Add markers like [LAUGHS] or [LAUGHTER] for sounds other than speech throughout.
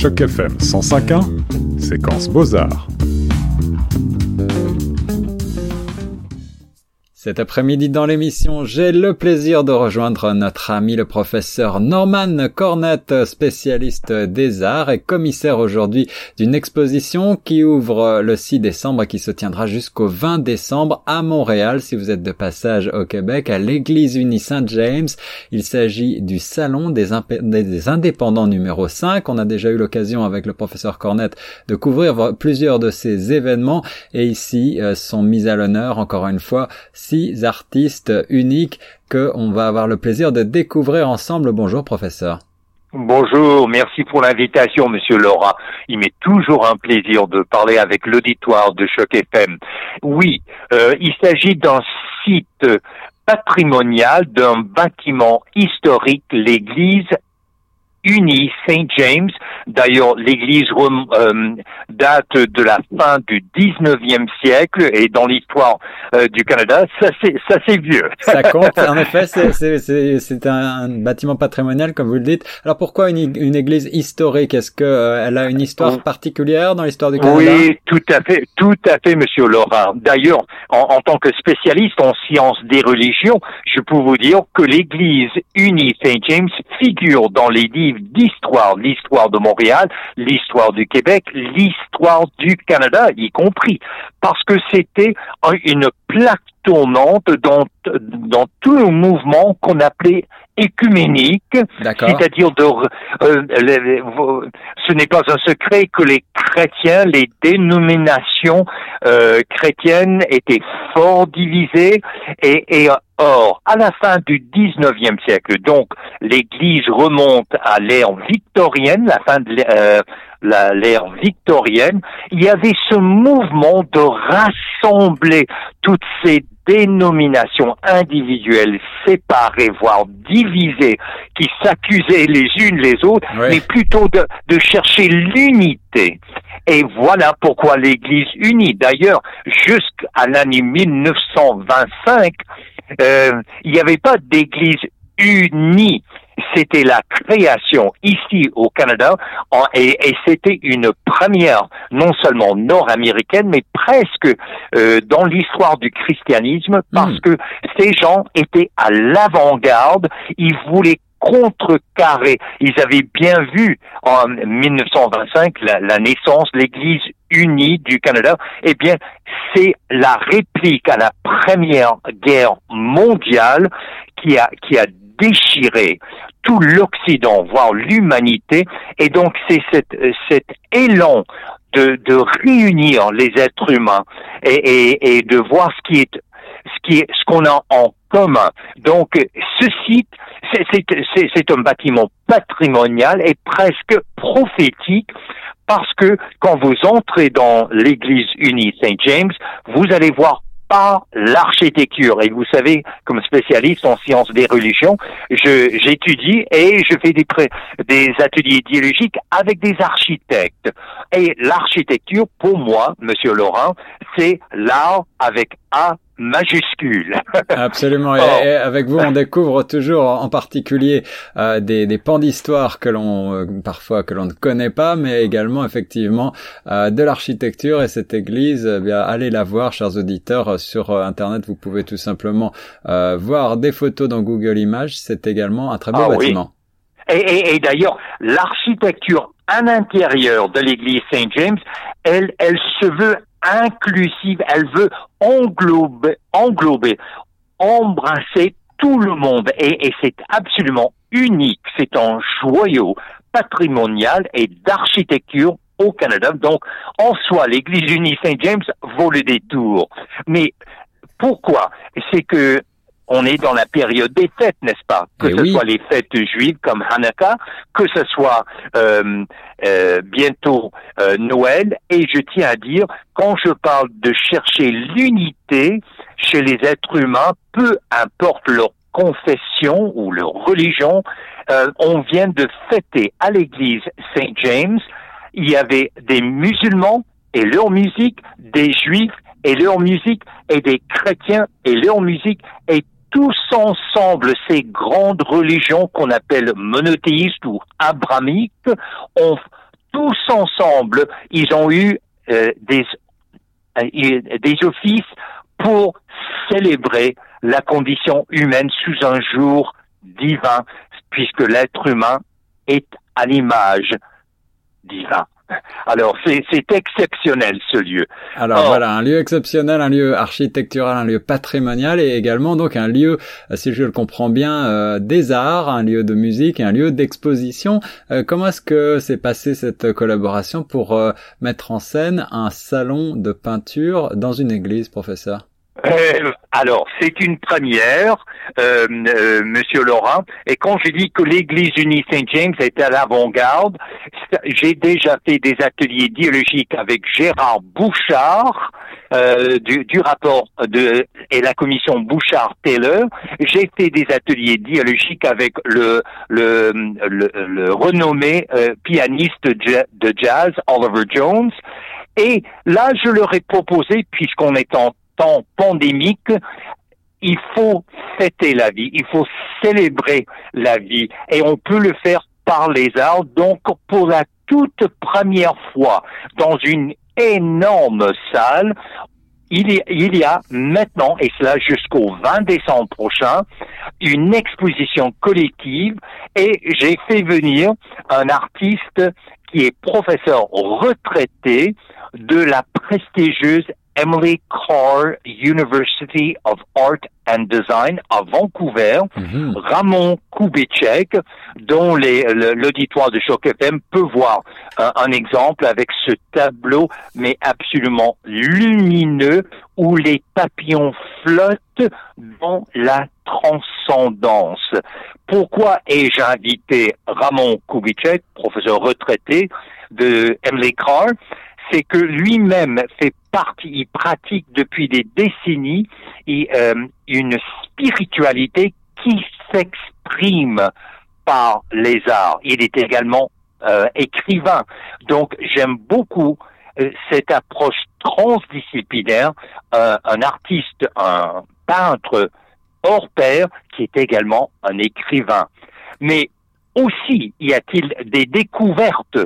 Choc FM 105.1, séquence Beaux-Arts. Cet après-midi dans l'émission, j'ai le plaisir de rejoindre notre ami le professeur Norman Cornette, spécialiste des arts et commissaire aujourd'hui d'une exposition qui ouvre le 6 décembre et qui se tiendra jusqu'au 20 décembre à Montréal si vous êtes de passage au Québec à l'église unie Saint-James. Il s'agit du salon des, indépendants numéro 5. On a déjà eu l'occasion avec le professeur Cornette de couvrir plusieurs de ces événements et ici euh, sont mis à l'honneur encore une fois six artistes uniques que on va avoir le plaisir de découvrir ensemble. Bonjour professeur. Bonjour, merci pour l'invitation, Monsieur Laura. Il m'est toujours un plaisir de parler avec l'auditoire de Choc FM. Oui, euh, il s'agit d'un site patrimonial d'un bâtiment historique, l'église unie Saint James. D'ailleurs, l'église euh, date de la fin du 19e siècle et dans l'histoire euh, du Canada, ça c'est vieux. Ça compte. En [LAUGHS] effet, c'est un, bâtiment patrimonial comme vous le dites. Alors pourquoi une, une église historique? Est-ce que euh, elle a une histoire particulière dans l'histoire du Canada? Oui, tout à fait, tout à fait, Monsieur Laurent. D'ailleurs, en, en tant que spécialiste en sciences des religions, je peux vous dire que l'église unie Saint James figure dans les d'histoire, l'histoire de Montréal, l'histoire du Québec, l'histoire du Canada, y compris, parce que c'était une plaque tournante dans, dans tout le mouvement qu'on appelait écuménique, c'est-à-dire de euh, ce n'est pas un secret que les chrétiens, les dénominations euh, chrétiennes étaient fort divisées et, et or à la fin du 19e siècle, donc l'Église remonte à l'ère victorienne, la fin de euh, l'ère victorienne, il y avait ce mouvement de rassembler toutes ces dénominations individuelles séparées, voire divisées, qui s'accusaient les unes les autres, mais plutôt de, de chercher l'unité. Et voilà pourquoi l'Église unie, d'ailleurs, jusqu'à l'année 1925, euh, il n'y avait pas d'Église unie. C'était la création ici au Canada. Et, c'était une première non seulement nord-américaine mais presque euh, dans l'histoire du christianisme parce hmm. que ces gens étaient à l'avant-garde, ils voulaient contrecarrer. Ils avaient bien vu en 1925 la, naissance l'Église unie du Canada. Eh bien, c'est la réplique à la première guerre mondiale qui a, qui a déchiré tout l'Occident, voire l'humanité. Et donc c'est cet, cet élan de, de réunir les êtres humains et, et, et de voir ce qui est ce qui est ce qu'on a en commun. Donc ce site, c'est un bâtiment patrimonial et presque prophétique parce que quand vous entrez dans l'église unie Saint James, vous allez voir par l'architecture. Et vous savez, comme spécialiste en sciences des religions, j'étudie et je fais des, des ateliers idéologiques avec des architectes. Et l'architecture, pour moi, Monsieur Laurent, c'est l'art avec A majuscule. [LAUGHS] Absolument. Et, oh. avec vous, on découvre toujours, en particulier, euh, des, des pans d'histoire que l'on euh, parfois que l'on ne connaît pas, mais également effectivement euh, de l'architecture. Et cette église, eh bien, allez la voir, chers auditeurs, sur Internet. Vous pouvez tout simplement voir des photos dans Google Images. C'est également un très beau ah bâtiment. Et, et, et d'ailleurs, l'architecture à l'intérieur de l'église Saint James, elle, elle se veut inclusive, elle veut englober, englober, embrasser tout le monde et, et c'est absolument unique. C'est un joyau patrimonial et d'architecture au Canada. Donc, en soi, l'Église unie Saint-James vaut le détour. Mais pourquoi? C'est que on est dans la période des fêtes, n'est-ce pas? Que ce soit les fêtes juives comme Hanukkah, que ce soit euh, euh, bientôt euh, Noël. Et je tiens à dire, quand je parle de chercher l'unité chez les êtres humains, peu importe leur confession ou leur religion, on vient de fêter à l'église Saint James. Il y avait des musulmans et leur musique, des juifs et leur musique, et des chrétiens et leur musique, et tous ensemble, ces grandes religions qu'on appelle monothéistes ou abramiques ont tous ensemble, ils ont eu euh, des, euh, des offices pour célébrer la condition humaine sous un jour divin, puisque l'être humain est à l'image divin. Alors c'est exceptionnel ce lieu. Alors voilà, un lieu exceptionnel, un lieu architectural, un lieu patrimonial et également donc un lieu, si je le comprends bien, euh, des arts, un lieu de musique et un lieu d'exposition. Euh, comment est-ce que s'est passée cette collaboration pour euh, mettre en scène un salon de peinture dans une église, professeur? Euh, alors, c'est une première, euh, euh, Monsieur Laurent. Et quand j'ai dit que l'Église unie Saint James était à l'avant-garde, j'ai déjà fait des ateliers dialogiques avec Gérard Bouchard euh, du, du, rapport de et la commission Bouchard-Taylor. J'ai fait des ateliers dialogiques avec le le, le, le renommé euh, pianiste de jazz Oliver Jones. Et là, je leur ai proposé, puisqu'on est en pandémique, il faut fêter la vie, il faut célébrer la vie et on peut le faire par les arts. Donc pour la toute première fois dans une énorme salle, il y, il y a maintenant, et cela jusqu'au 20 décembre prochain, une exposition collective et j'ai fait venir un artiste qui est professeur retraité de la prestigieuse Emily Carr University of Art and Design à Vancouver, mhm. Ramon Kubitschek, dont l'auditoire de Choc FM peut voir un, exemple avec ce tableau, mais absolument lumineux, où les papillons flottent dans la transcendance. Pourquoi ai-je invité Ramon Kubitschek, professeur retraité de Emily Carr? C'est que lui-même fait partie, il pratique depuis des décennies euh, une spiritualité qui s'exprime par les arts. Il est également euh, écrivain. Donc j'aime beaucoup euh, cette approche transdisciplinaire, un artiste, un peintre hors pair qui est également un écrivain. Mais aussi y a-t-il des découvertes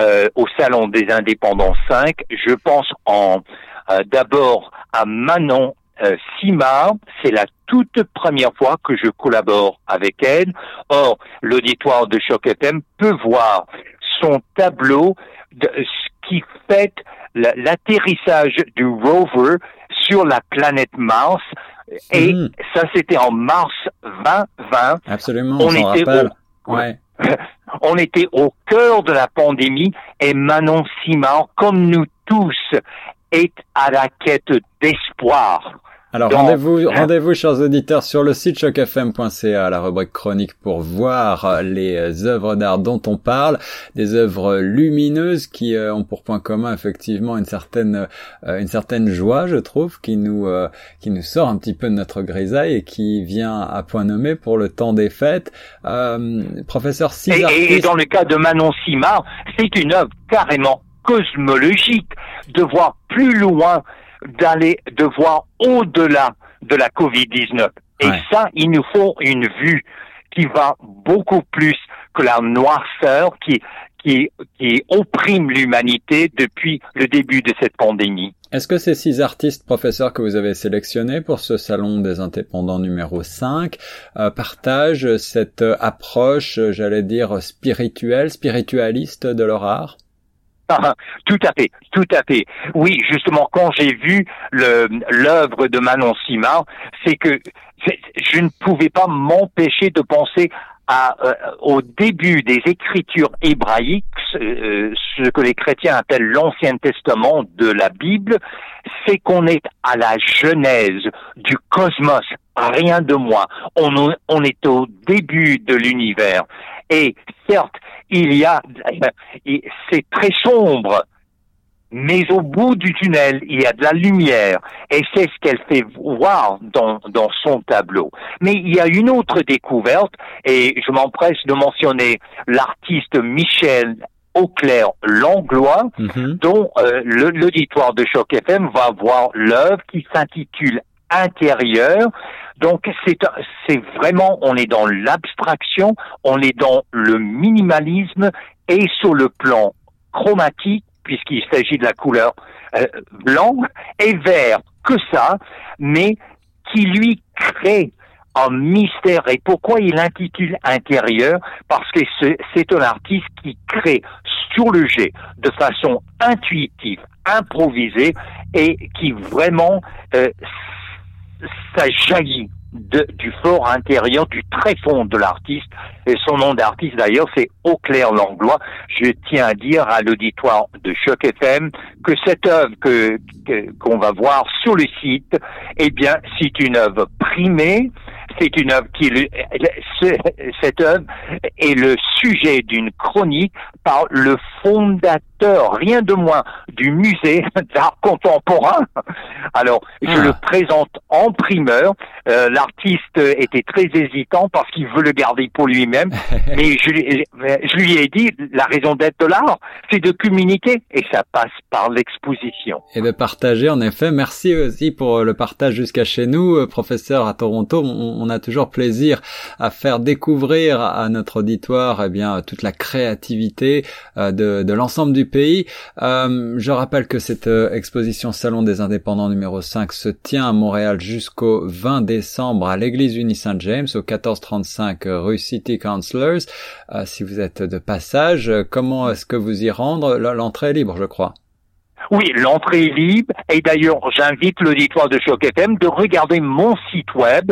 euh, au Salon des Indépendants 5 Je pense en euh, d'abord à Manon euh, Simard. C'est la toute première fois que je collabore avec elle. Or, l'auditoire de Choc FM peut voir son tableau de, ce qui fait l'atterrissage du rover sur la planète Mars. Et mmh. ça, c'était en mars 2020. Absolument, on, était rappelle. Ouais. [LAUGHS] On était au cœur de la pandémie et Manon Simard, comme nous tous, est à la quête d'espoir. Alors rendez-vous, hein? rendez-vous, chers auditeurs, sur le site chocfm.ca, la rubrique chronique, pour voir les œuvres d'art dont on parle, des œuvres lumineuses qui euh, ont pour point commun effectivement une certaine, euh, une certaine joie, je trouve, qui nous, euh, qui nous sort un petit peu de notre grisaille et qui vient à point nommé pour le temps des fêtes. professeur César. Et, et, dans le cas de Manon Simard, c'est une œuvre carrément cosmologique de voir plus loin d'aller, de voir au-delà de la Covid-19. Et ça, il nous faut une vue qui va beaucoup plus que la noirceur qui, qui, qui opprime l'humanité depuis le début de cette pandémie. Est-ce que ces six artistes professeurs que vous avez sélectionnés pour ce salon des indépendants numéro 5 euh, partagent cette approche, j'allais dire, spirituelle, spiritualiste de leur art? [LAUGHS] tout à fait, tout à fait. Oui, justement, quand j'ai vu l'œuvre de Manon Simard, c'est que je ne pouvais pas m'empêcher de penser euh, au début des écritures hébraïques, euh, ce que les chrétiens appellent l'Ancien Testament de la Bible, c'est qu'on est à la genèse du cosmos, rien de moins. On est au début de l'univers. Et certes, il y a, c'est très sombre, mais au bout du tunnel, il y a de la lumière, et c'est ce qu'elle fait voir dans, dans son tableau. Mais il y a une autre découverte, et je m'empresse de mentionner l'artiste Michel Auclair Langlois, mhm. dont euh, l'auditoire de Choc FM va voir l'œuvre qui s'intitule Intérieur, donc c'est vraiment on est dans l'abstraction, on est dans le minimalisme et sur le plan chromatique, puisqu'il s'agit de la couleur euh, blanc et vert, que ça, mais qui lui crée un mystère. Et pourquoi il intitule intérieur? Parce que c'est un artiste qui crée sur le jet de façon intuitive, improvisée et qui vraiment euh, ça jaillit du fort intérieur, du très fond de l'artiste. Et son nom d'artiste d'ailleurs, c'est Auclair Langlois. Je tiens à dire à l'auditoire de Choc FM que cette œuvre que qu'on va voir sur le site, eh bien, c'est une œuvre primée. C'est une œuvre qui, cette œuvre est le sujet d'une chronique par le fondateur rien de moins, du musée [LAUGHS] d'art contemporain. Alors, je ah. le présente en primeur. Euh, l'artiste était très hésitant parce qu'il veut le garder pour lui-même. [LAUGHS] mais je, je, lui ai dit, la raison d'être de l'art, c'est de communiquer et ça passe par l'exposition. Et de partager, en effet. Merci aussi pour le partage jusqu'à chez nous, euh, professeur à Toronto. On, a toujours plaisir à faire découvrir à notre auditoire, eh bien, toute la créativité euh, de, de l'ensemble du pays. Euh, je rappelle que cette euh, exposition Salon des Indépendants numéro 5 se tient à Montréal jusqu'au 20 décembre à l'église Unie Saint James au 1435 rue City Councilors. Euh, si vous êtes de passage, comment est-ce que vous y rendre? L'entrée libre, je crois. Oui, l'entrée est libre et d'ailleurs j'invite l'auditoire de Choc FM de regarder mon site web.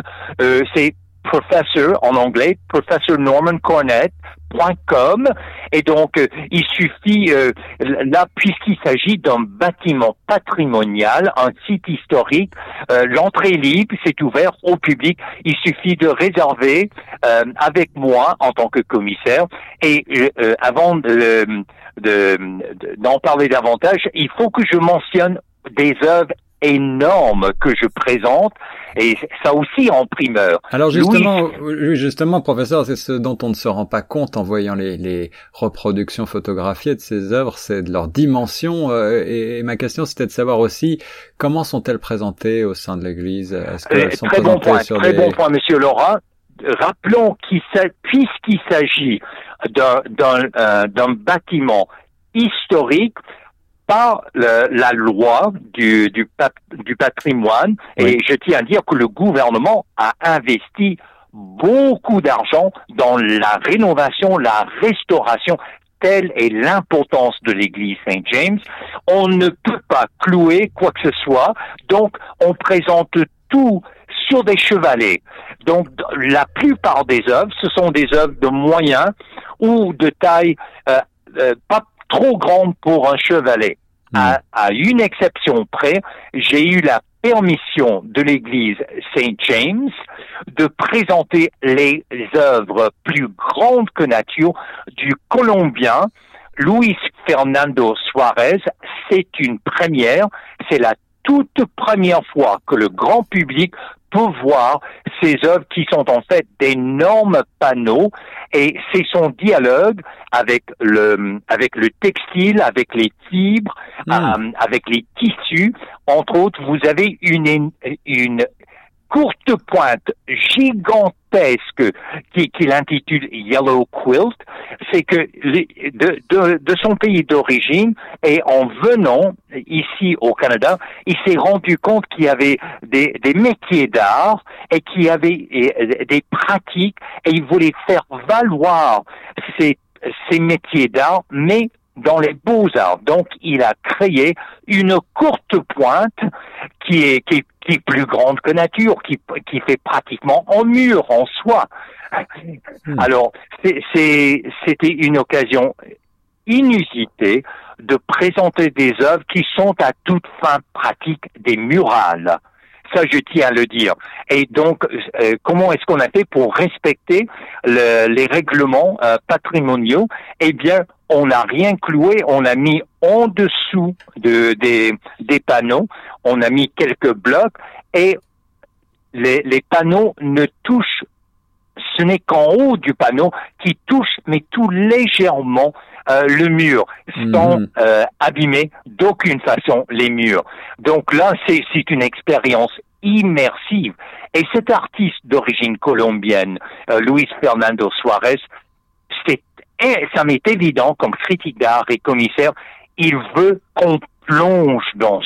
c'est professeur en anglais, professornormancornett.com. Et donc, euh, il suffit, euh, là, puisqu'il s'agit d'un bâtiment patrimonial, un site historique, euh, l'entrée libre, c'est ouvert au public. Il suffit de réserver avec moi en tant que commissaire. Et avant de, d'en parler davantage, il faut que je mentionne des œuvres énorme que je présente et ça aussi en primeur. Alors justement, justement, professeur, c'est ce dont on ne se rend pas compte en voyant les, les reproductions photographiées de ces œuvres, c'est de leur dimension. Euh, et, ma question, c'était de savoir aussi comment sont-elles présentées au sein de l'Église? Est-ce qu'elles euh, sont très bon point, très bon point, Monsieur Laurent. Rappelons qu'il puisqu'il s'agit d'un euh, d'un bâtiment historique, par la loi du, du, du patrimoine. Et je tiens à dire que le gouvernement a investi beaucoup d'argent dans la rénovation, la restauration. Telle est l'importance de l'église Saint James. On ne peut pas clouer quoi que ce soit. Donc, on présente tout sur des chevalets. Donc, la plupart des œuvres, ce sont des œuvres de moyens ou de taille euh, euh, pas trop grande pour un chevalet. Hmm. À, une exception près, j'ai eu la permission de l'église Saint James de présenter les œuvres plus grandes que nature du Colombien Luis Fernando Suarez. C'est une première, c'est la toute première fois que le grand public peut voir ces œuvres qui sont en fait d'énormes panneaux et c'est son dialogue avec le avec le textile, avec les fibres, hmm. euh, avec les tissus. Entre autres, vous avez une une courte pointe gigantesque qu'il intitule Yellow Quilt, c'est que de, son pays d'origine et en venant ici au Canada, il s'est rendu compte qu'il y avait des, métiers d'art et qu'il y avait des pratiques et il voulait faire valoir ces, métiers d'art, mais dans les beaux-arts. Donc, il a créé une courte pointe qui est, qui, qui est plus grande que nature, qui, qui fait pratiquement en mur, en soi. Hmm. Alors, c'était une occasion inusitée de présenter des œuvres qui sont à toute fin pratique des murales. Ça, je tiens à le dire. Et donc, euh, comment est-ce qu'on a fait pour respecter les règlements euh, patrimoniaux? Eh bien, on n'a rien cloué, on a mis en dessous de, des, des panneaux, on a mis quelques blocs. Et les, les panneaux ne touchent, ce n'est qu'en haut du panneau qui touche, mais tout légèrement euh, le mur, sans mhm. euh, abîmer d'aucune façon les murs. Donc là, c'est une expérience immersive. Et cet artiste d'origine colombienne, euh, Luis Fernando Suarez, c'est Et ça m'est évident, comme critique d'art et commissaire, il veut qu'on plonge dans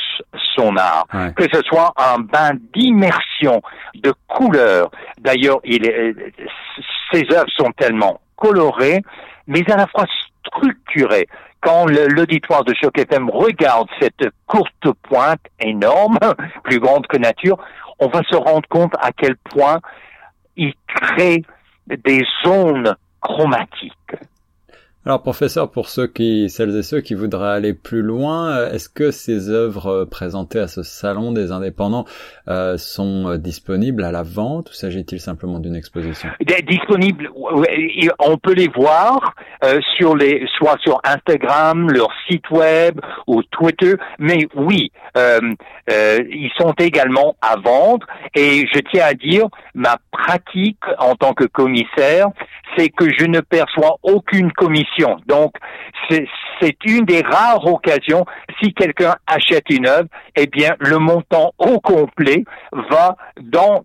son art, que ce soit un bain d'immersion, de couleurs. D'ailleurs, il ses œuvres sont tellement colorées, mais à la fois Quand l'auditoire de Choc FM regarde cette courte pointe énorme, [LAUGHS] plus grande que nature, on va se rendre compte à quel point il crée des zones chromatiques. Alors professeur, pour ceux qui, celles et ceux qui voudraient aller plus loin, euh, est-ce que ces œuvres euh, présentées à ce salon des indépendants euh, sont euh, disponibles à la vente ou s'agit-il simplement d'une exposition? Disponibles, on peut les voir euh, sur les, soit sur Instagram, leur site web ou Twitter, mais oui, euh, ils sont également à vendre. Et je tiens à dire, ma pratique en tant que commissaire, c'est que je ne perçois aucune commission. Donc, c'est une des rares occasions, si quelqu'un achète une œuvre, eh bien, le montant au complet va dans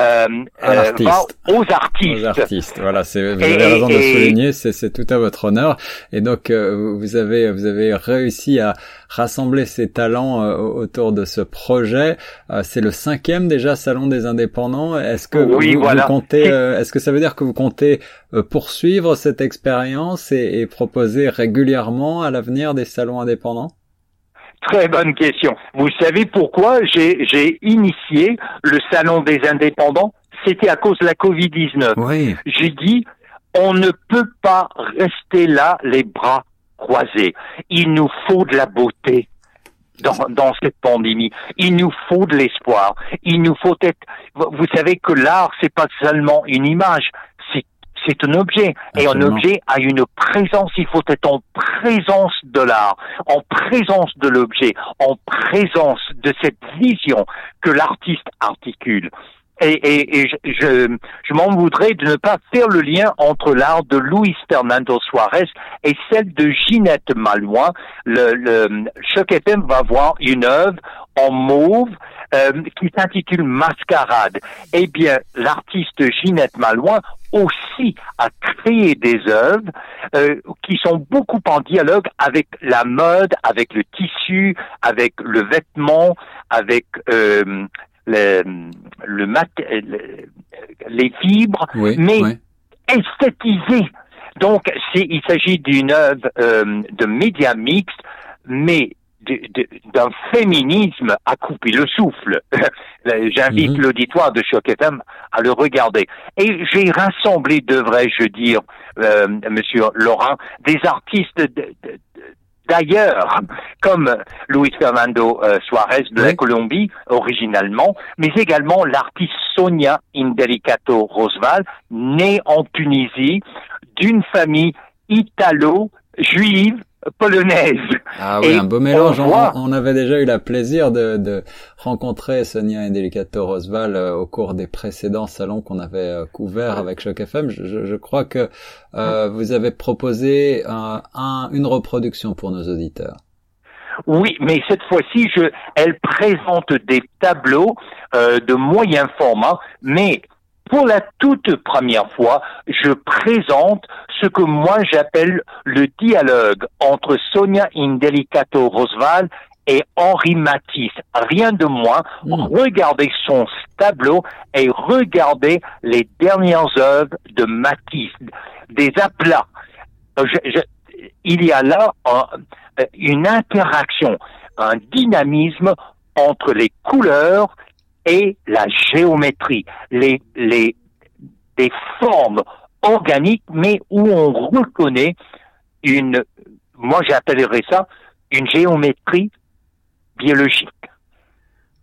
euh, euh, va aux artistes. Aux artistes, voilà. Vous avez raison de souligner, c'est tout à votre honneur. Et donc, euh, vous avez vous avez réussi à rassembler ces talents euh, autour de ce projet. c'est le cinquième déjà salon des indépendants. Est-ce que vous, vous, comptez Est-ce que ça veut dire que vous comptez poursuivre cette expérience et, et proposer régulièrement à l'avenir des salons indépendants? Très bonne question. Vous savez pourquoi j'ai initié le Salon des indépendants? C'était à cause de la Covid-19. Oui. J'ai dit, on ne peut pas rester là les bras croisés. Il nous faut de la beauté. Dans, dans cette pandémie. Il nous faut de l'espoir. Il nous faut être. Vous savez que l'art, c'est pas seulement une image, c'est un objet. Et un objet a une présence. Il faut être en présence de l'art, en présence de l'objet, en présence de cette vision que l'artiste articule. Et, je, m'en voudrais de ne pas faire le lien entre l'art de Luis Fernando Suarez et celle de Ginette Malouin. Le, le Choc FM va voir une œuvre en mauve euh, qui s'intitule Mascarade. Eh bien, l'artiste Ginette Malouin aussi a créé des œuvres euh, qui sont beaucoup en dialogue avec la mode, avec le tissu, avec le vêtement, avec euh, le, le, mat les fibres, mais esthétisé. Donc, il s'agit d'une œuvre euh, de média mixte, mais d'un féminisme à couper le souffle. [LAUGHS] J'invite mhm. l'auditoire de Choc FM à le regarder. Et j'ai rassemblé, devrais-je dire, euh, Monsieur Laurent, des artistes d'ailleurs, comme Luis Fernando euh, Suarez de la Colombie, originalement, mais également l'artiste Sonia Indelicato Rosval, née en Tunisie, d'une famille italo-juive polonaise. Ah oui, un beau mélange. On, avait déjà eu la plaisir de, de rencontrer Sonia et Delicato Rosval euh, au cours des précédents salons qu'on avait euh, couverts avec Choc FM. Je, je, crois que euh, vous avez proposé un, une reproduction pour nos auditeurs. Oui, mais cette fois-ci, je, elle présente des tableaux euh, de moyen format, mais pour la toute première fois, je présente ce que moi j'appelle le dialogue entre Sonia Indelicato Rosval et Henri Matisse. Rien de moins. Hmm. Regardez son tableau et regardez les dernières œuvres de Matisse, des aplats. il y a là une interaction, un dynamisme entre les couleurs et la géométrie, les, les, des formes organiques, mais où on reconnaît une, moi j'appellerais ça une géométrie biologique.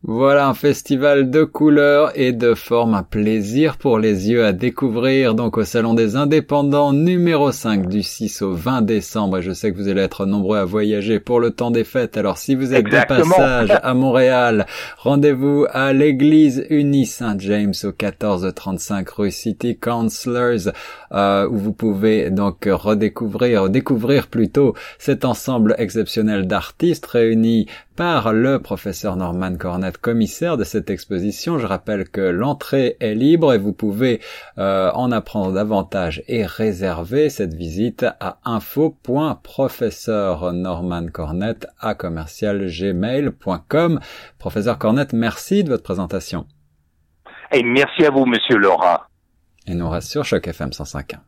Voilà un festival de couleurs et de formes, un plaisir pour les yeux à découvrir donc au Salon des Indépendants numéro 5 du 6 au 20 décembre. Et je sais que vous allez être nombreux à voyager pour le temps des fêtes. Alors si vous êtes de passage à Montréal, rendez-vous à l'église Unie Saint-James au 1435 rue City Councilors euh, où vous pouvez donc redécouvrir, découvrir plutôt cet ensemble exceptionnel d'artistes réunis par le professeur Norman Cornette, commissaire de cette exposition. Je rappelle que l'entrée est libre et vous pouvez euh, en apprendre davantage et réserver cette visite à info.professeur Norman Cornette à commercialgmail.com. Professeur Cornette, merci de votre présentation. Et merci à vous, Monsieur Laura. Et nous reste sur Choc FM 105.1.